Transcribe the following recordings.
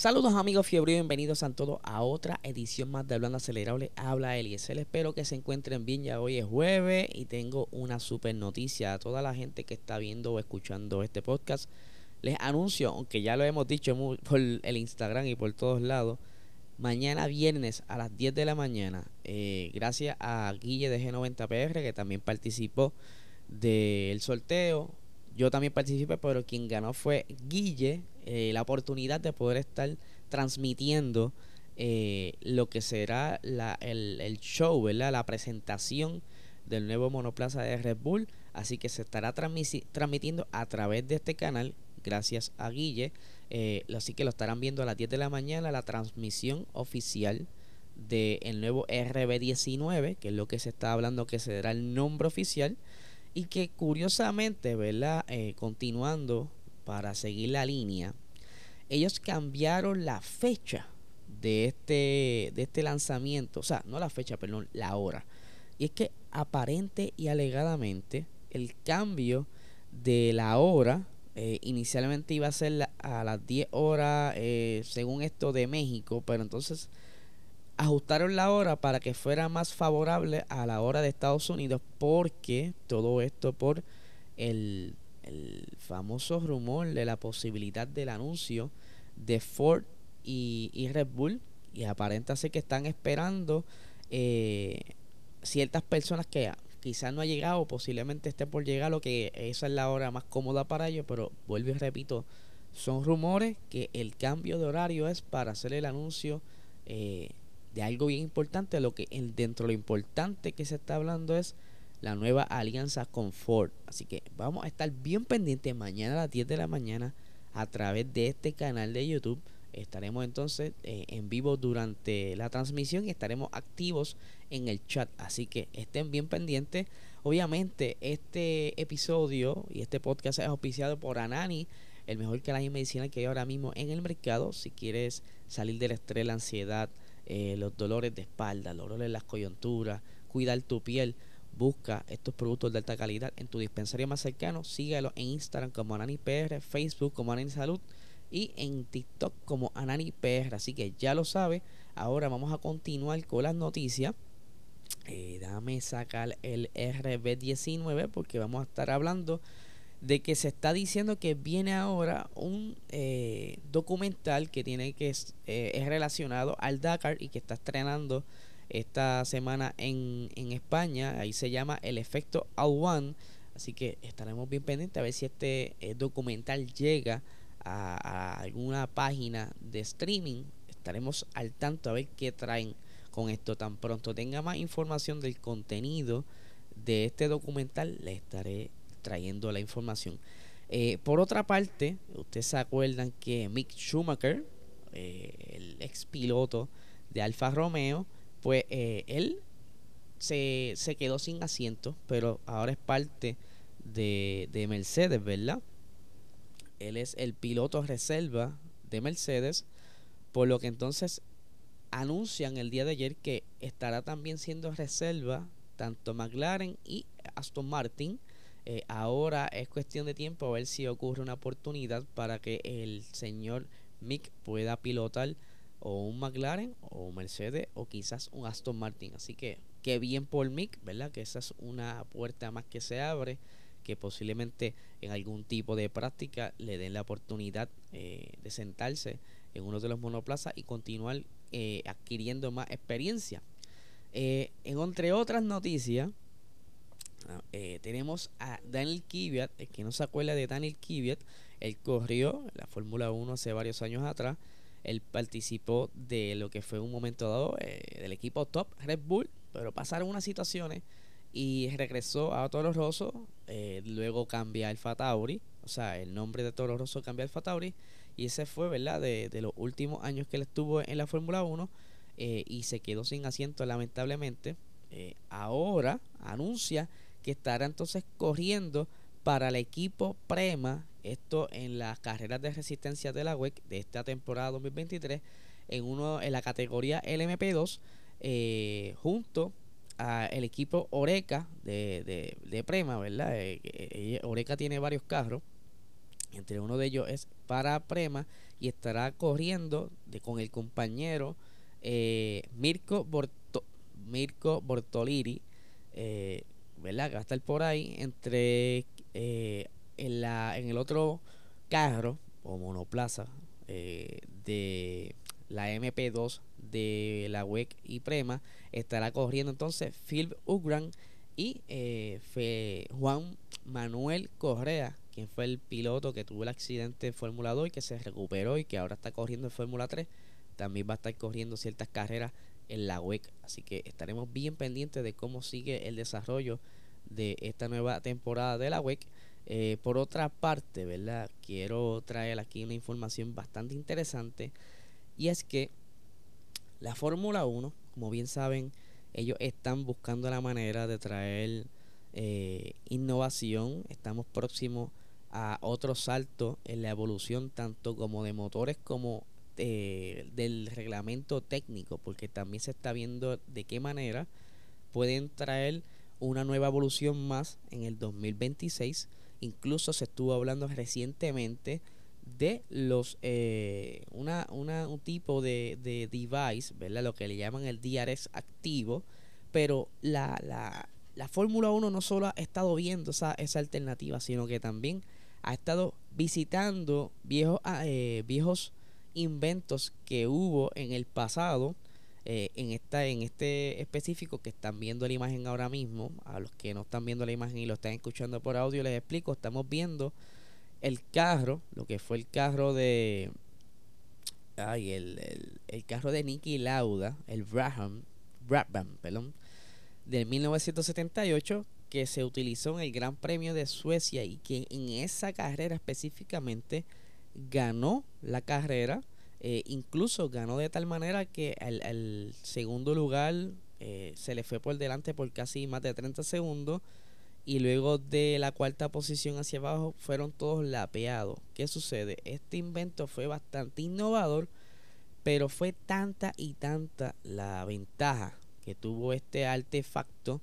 Saludos amigos fiebre, bienvenidos a todos a otra edición más de Hablando Acelerable. Habla Eliezer, espero que se encuentren bien, ya hoy es jueves y tengo una super noticia a toda la gente que está viendo o escuchando este podcast. Les anuncio, aunque ya lo hemos dicho por el Instagram y por todos lados, mañana viernes a las 10 de la mañana, eh, gracias a Guille de G90PR que también participó del sorteo, yo también participé, pero quien ganó fue Guille, eh, la oportunidad de poder estar transmitiendo eh, lo que será la, el, show, ¿verdad? la presentación del nuevo monoplaza de Red Bull. Así que se estará transmitiendo a través de este canal, gracias a Guille. Eh, así que lo estarán viendo a las 10 de la mañana, la transmisión oficial del nuevo RB19, que es lo que se está hablando que será el nombre oficial. Y que curiosamente, ¿verdad? Continuando para seguir la línea, ellos cambiaron la fecha de este, de este lanzamiento. O sea, no la fecha, perdón, la hora. Y es que aparente y alegadamente el cambio de la hora eh, inicialmente iba a ser a las 10 horas eh, según esto de México, pero entonces ajustaron la hora para que fuera más favorable a la hora de Estados Unidos porque todo esto por el, famoso rumor de la posibilidad del anuncio de Ford y, Red Bull y aparenta ser que están esperando eh, ciertas personas que quizás no ha llegado, posiblemente esté por llegar, lo que esa es la hora más cómoda para ellos, pero vuelvo y repito, son rumores que el cambio de horario es para hacer el anuncio eh, de algo bien importante. Lo que dentro de lo importante que se está hablando es la nueva alianza con Ford. Así que vamos a estar bien pendientes mañana a las 10 de la mañana a través de este canal de YouTube. Estaremos entonces eh, en vivo durante la transmisión y estaremos activos en el chat. Así que estén bien pendientes. Obviamente este episodio y este podcast es auspiciado por Anani, el mejor canal medicinal que hay ahora mismo en el mercado. Si quieres salir del estrés, la ansiedad, eh, los dolores de espalda, los dolores de las coyunturas, cuidar tu piel. Busca estos productos de alta calidad en tu dispensario más cercano. Síguelo en Instagram como AnaniPR, Facebook como Anani Salud y en TikTok como AnaniPR. Así que ya lo sabes. Ahora vamos a continuar con las noticias. Eh, dame sacar el RB19 porque vamos a estar hablando de que se está diciendo que viene ahora un eh, documental que tiene que eh, es, relacionado al Dakar y que está estrenando esta semana en, en España. Ahí se llama El efecto All One. Así que estaremos bien pendientes a ver si este eh, documental llega a, alguna página de streaming. Estaremos al tanto a ver qué traen con esto. Tan pronto tenga más información del contenido de este documental, le estaré trayendo la información. Eh, por otra parte, ustedes se acuerdan que Mick Schumacher, eh, el ex piloto de Alfa Romeo, pues eh, él se, se, quedó sin asiento, pero ahora es parte de, de Mercedes, ¿verdad? Él es el piloto reserva de Mercedes, por lo que entonces anuncian el día de ayer que estará también siendo reserva tanto McLaren y Aston Martin eh, ahora es cuestión de tiempo a ver si ocurre una oportunidad para que el señor Mick pueda pilotar o un McLaren o un Mercedes o quizás un Aston Martin. Así que qué bien por Mick, ¿verdad? Que esa es una puerta más que se abre, que posiblemente en algún tipo de práctica le den la oportunidad eh, de sentarse en uno de los monoplazas y continuar eh, adquiriendo más experiencia. en entre otras noticias, Ah, eh, tenemos a Daniel Kvyat, el que no se acuerda de Daniel Kvyat, él corrió la Fórmula 1 hace varios años atrás, él participó de lo que fue un momento dado eh, del equipo top Red Bull, pero pasaron unas situaciones y regresó a Toro Rosso, eh, luego cambia el Fatauri, o sea, el nombre de Toro Rosso cambia al Fatauri Y ese fue, ¿verdad? De, los últimos años que él estuvo en la Fórmula 1 eh, y se quedó sin asiento lamentablemente. Ahora anuncia que estará entonces corriendo para el equipo Prema, esto en las carreras de resistencia de la WEC de esta temporada 2023, en, uno, en la categoría LMP2, eh, junto al equipo Oreca de, de, Prema, ¿verdad? Oreca tiene varios carros, entre uno de ellos es para Prema y estará corriendo con el compañero eh, Mirko, Mirko Bortoliri, eh, ¿verdad? Que va a estar por ahí entre eh, en, la, en el otro carro o monoplaza eh, de la MP2 de la WEC y Prema estará corriendo entonces Phil Ugran y Juan Manuel Correa quien fue el piloto que tuvo el accidente en Fórmula 2 y que se recuperó y que ahora está corriendo en Fórmula 3 también va a estar corriendo ciertas carreras en la WEC. Así que estaremos bien pendientes de cómo sigue el desarrollo de esta nueva temporada de la WEC. Eh, por otra parte, ¿verdad? Quiero traer aquí una información bastante interesante. Y es que la Fórmula 1, como bien saben, ellos están buscando la manera de traer eh, innovación. Estamos próximos a otro salto en la evolución tanto como de motores como eh, del reglamento técnico, porque también se está viendo de qué manera pueden traer una nueva evolución más en el 2026. Incluso se estuvo hablando recientemente de los eh, una, una, un tipo de, de, device, ¿verdad? Lo que le llaman el DRS activo, pero la, la, la Fórmula 1 no solo ha estado viendo esa, esa alternativa, sino que también ha estado visitando viejos, ah, eh, viejos inventos que hubo en el pasado. Eh, en, esta, en este específico que están viendo la imagen ahora mismo, a los que no están viendo la imagen y lo están escuchando por audio, les explico, estamos viendo el carro, lo que fue el carro de... Ay, el, el, carro de Nicky Lauda, el Brabham, Brabham, perdón, de 1978, que se utilizó en el Gran Premio de Suecia y que en esa carrera específicamente ganó la carrera, eh, incluso ganó de tal manera que el, segundo lugar eh, se le fue por delante por casi más de 30 segundos y luego de la cuarta posición hacia abajo fueron todos lapeados. ¿Qué sucede? Este invento fue bastante innovador, pero fue tanta y tanta la ventaja que tuvo este artefacto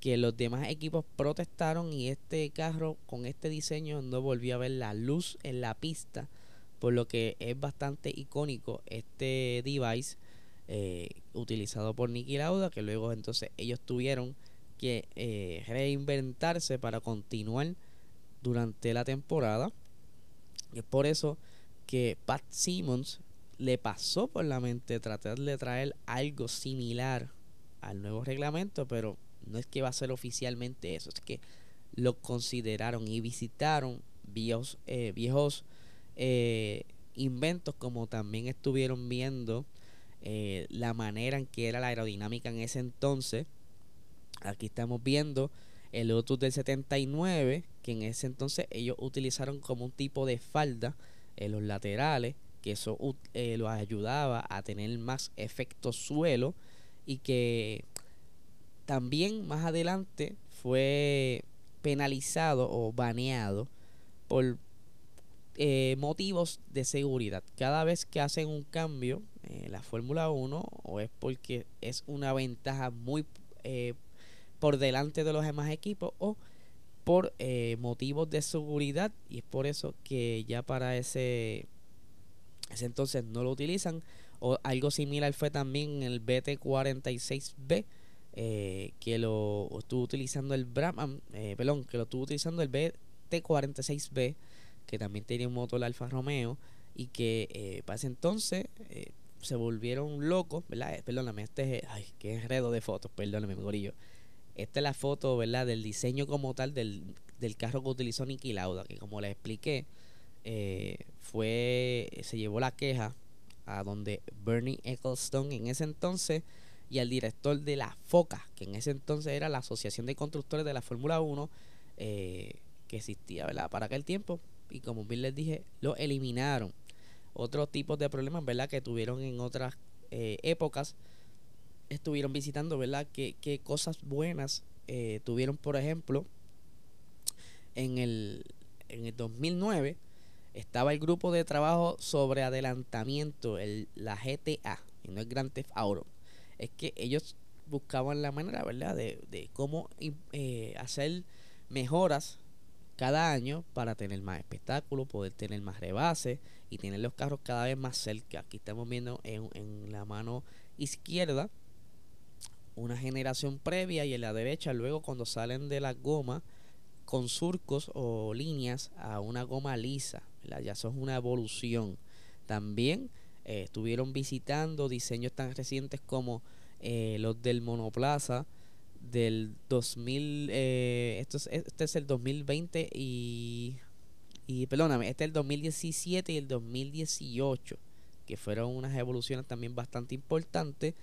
que los demás equipos protestaron y este carro con este diseño no volvió a ver la luz en la pista, por lo que es bastante icónico este device eh, utilizado por Nicky Lauda, que luego entonces ellos tuvieron que eh, reinventarse para continuar durante la temporada. Y es por eso que Pat Simmons le pasó por la mente tratar de traer algo similar al nuevo reglamento, pero no es que va a ser oficialmente eso, es que lo consideraron y visitaron viejos, eh, viejos eh, inventos como también estuvieron viendo eh, la manera en que era la aerodinámica en ese entonces. Aquí estamos viendo el Lotus del 79, que en ese entonces ellos utilizaron como un tipo de falda en los laterales, que eso los ayudaba a tener más efecto suelo y que también más adelante fue penalizado o baneado por eh, motivos de seguridad. Cada vez que hacen un cambio en la Fórmula 1 o es porque es una ventaja muy eh, por delante de los demás equipos o por eh, motivos de seguridad y es por eso que ya para ese, ese entonces no lo utilizan o algo similar fue también el BT46B eh, que lo estuvo utilizando el Brabham, eh, perdón, que lo estuvo utilizando el BT46B, que también tenía un motor Alfa Romeo, y que eh, para ese entonces se volvieron locos, ¿verdad? Perdóname, este es, ay, qué enredo de fotos, perdóname, gorillo. Esta es la foto, ¿verdad? Del diseño como tal del, del carro que utilizó Nicky Lauda, que como les expliqué, fue, se llevó la queja a donde Bernie Ecclestone en ese entonces y al director de la FOCA, que en ese entonces era la Asociación de Constructores de la Fórmula 1, eh, que existía ¿verdad? para aquel tiempo. Y como bien les dije, lo eliminaron. otros tipos de problemas, ¿verdad? Que tuvieron en otras eh, épocas. Estuvieron visitando, ¿verdad? ¿Qué, qué cosas buenas eh, tuvieron, por ejemplo, en el, en el 2009 estaba el grupo de trabajo sobre adelantamiento, el, la GTA, y no el Grand Theft Auto. Es que ellos buscaban la manera, ¿verdad?, de, de cómo eh, hacer mejoras cada año para tener más espectáculos, poder tener más rebases y tener los carros cada vez más cerca. Aquí estamos viendo en, en la mano izquierda una generación previa y en la derecha luego cuando salen de la goma con surcos o líneas a una goma lisa. Ya eso es una evolución. También eh, estuvieron visitando diseños tan recientes como eh, los del monoplaza del 2000, eh, esto es, este es el 2020 y, y perdóname, este es el 2017 y el 2018, que fueron unas evoluciones también bastante importantes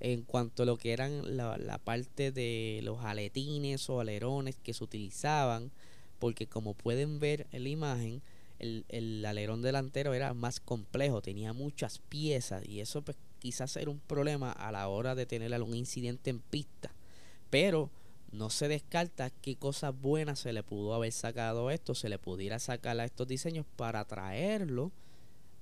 en cuanto a lo que eran la, la parte de los aletines o alerones que se utilizaban, porque como pueden ver en la imagen, el, el, alerón delantero era más complejo, tenía muchas piezas y eso pues, quizás era un problema a la hora de tener algún incidente en pista. Pero no se descarta qué cosas buenas se le pudo haber sacado esto, se le pudiera sacar a estos diseños para traerlo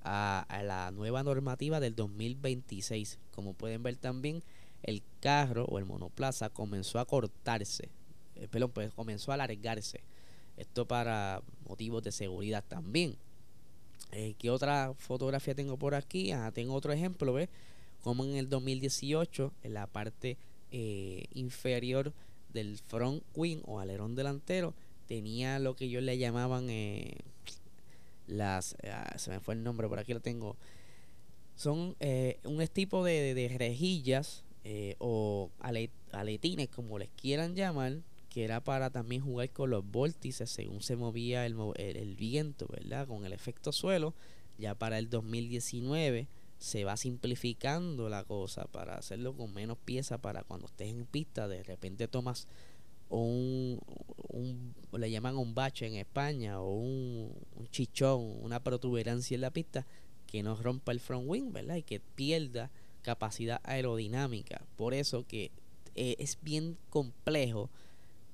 a, a la nueva normativa del 2026. Como pueden ver también, el carro o el monoplaza comenzó a cortarse, eh, perdón, pues comenzó a alargarse. Esto para motivos de seguridad también. Eh, ¿Qué otra fotografía tengo por aquí? Ah, tengo otro ejemplo, ¿ves? Como en el 2018, en la parte eh, inferior del front wing o alerón delantero tenía lo que ellos le llamaban eh, las ah, se me fue el nombre por aquí lo tengo. Son eh, un tipo de, de rejillas o aletines como les quieran llamar que era para también jugar con los vórtices según se movía el, el, el viento verdad con el efecto suelo ya para el 2019 se va simplificando la cosa para hacerlo con menos piezas para cuando estés en pista de repente tomas un, un le llaman un bache en España o un, chichón, una protuberancia en la pista que no rompa el front wing, ¿verdad? Y que pierda capacidad aerodinámica. Por eso que eh, es bien complejo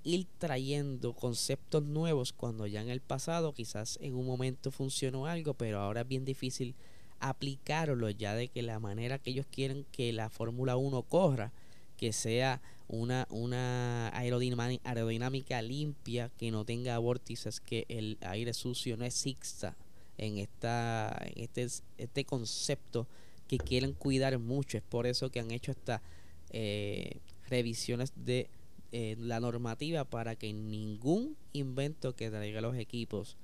ir trayendo conceptos nuevos cuando ya en el pasado quizás en un momento funcionó algo, pero ahora es bien difícil aplicarlo ya de que la manera que ellos quieren que la Fórmula 1 corra, que sea una, una aerodinámica, limpia, que no tenga vórtices, que el aire sucio no exista en, esta, en este, este concepto que quieren cuidar mucho. Es por eso que han hecho estas eh, revisiones de eh, la normativa para que ningún invento que traiga los equipos,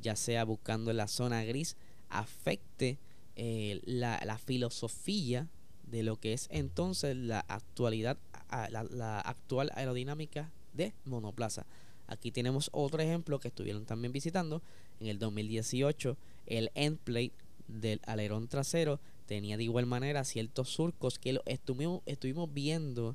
ya sea buscando la zona gris, afecte eh, la, la, filosofía de lo que es entonces la actualidad, la, la, actual aerodinámica de monoplaza. Aquí tenemos otro ejemplo que estuvieron también visitando. En el 2018, el end plate del alerón trasero tenía de igual manera ciertos surcos que lo estuvimos, estuvimos viendo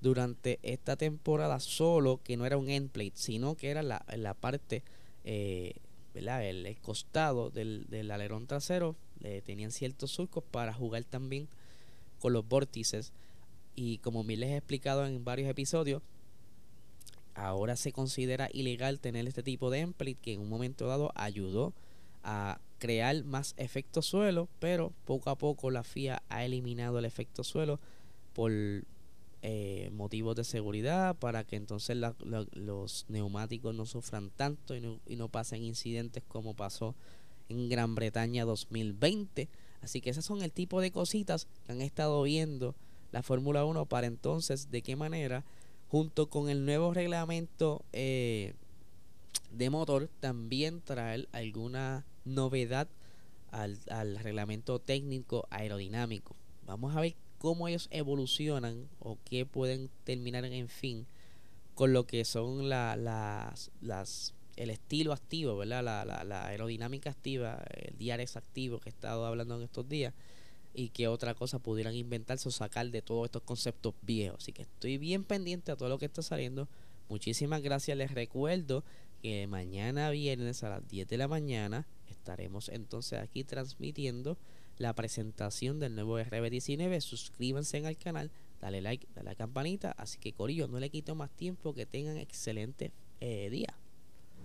durante esta temporada solo que no era un end plate, sino que era la, la parte, eh. El, el, costado del, del alerón trasero tenían ciertos surcos para jugar también con los vórtices. Y como me les he explicado en varios episodios, ahora se considera ilegal tener este tipo de emplit que en un momento dado ayudó a crear más efecto suelo, pero poco a poco la FIA ha eliminado el efecto suelo por eh, motivos de seguridad para que entonces la, los neumáticos no sufran tanto y no, y no pasen incidentes como pasó en Gran Bretaña 2020. Así que esas son el tipo de cositas que han estado viendo la Fórmula 1 para entonces de qué manera, junto con el nuevo reglamento eh, de motor, también traer alguna novedad al, al reglamento técnico aerodinámico. Vamos a ver cómo ellos evolucionan o qué pueden terminar en fin con lo que son la, las, las el estilo activo, ¿verdad? La, la, la, aerodinámica activa, el DRS activo que he estado hablando en estos días y que otra cosa pudieran inventarse o sacar de todos estos conceptos viejos. Así que estoy bien pendiente a todo lo que está saliendo. Muchísimas gracias. Les recuerdo que mañana viernes a las 10 de la mañana estaremos entonces aquí transmitiendo la presentación del nuevo RB19. Suscríbanse al canal, dale like, dale a la campanita. Así que Corillo, no le quito más tiempo, que tengan excelente eh, día.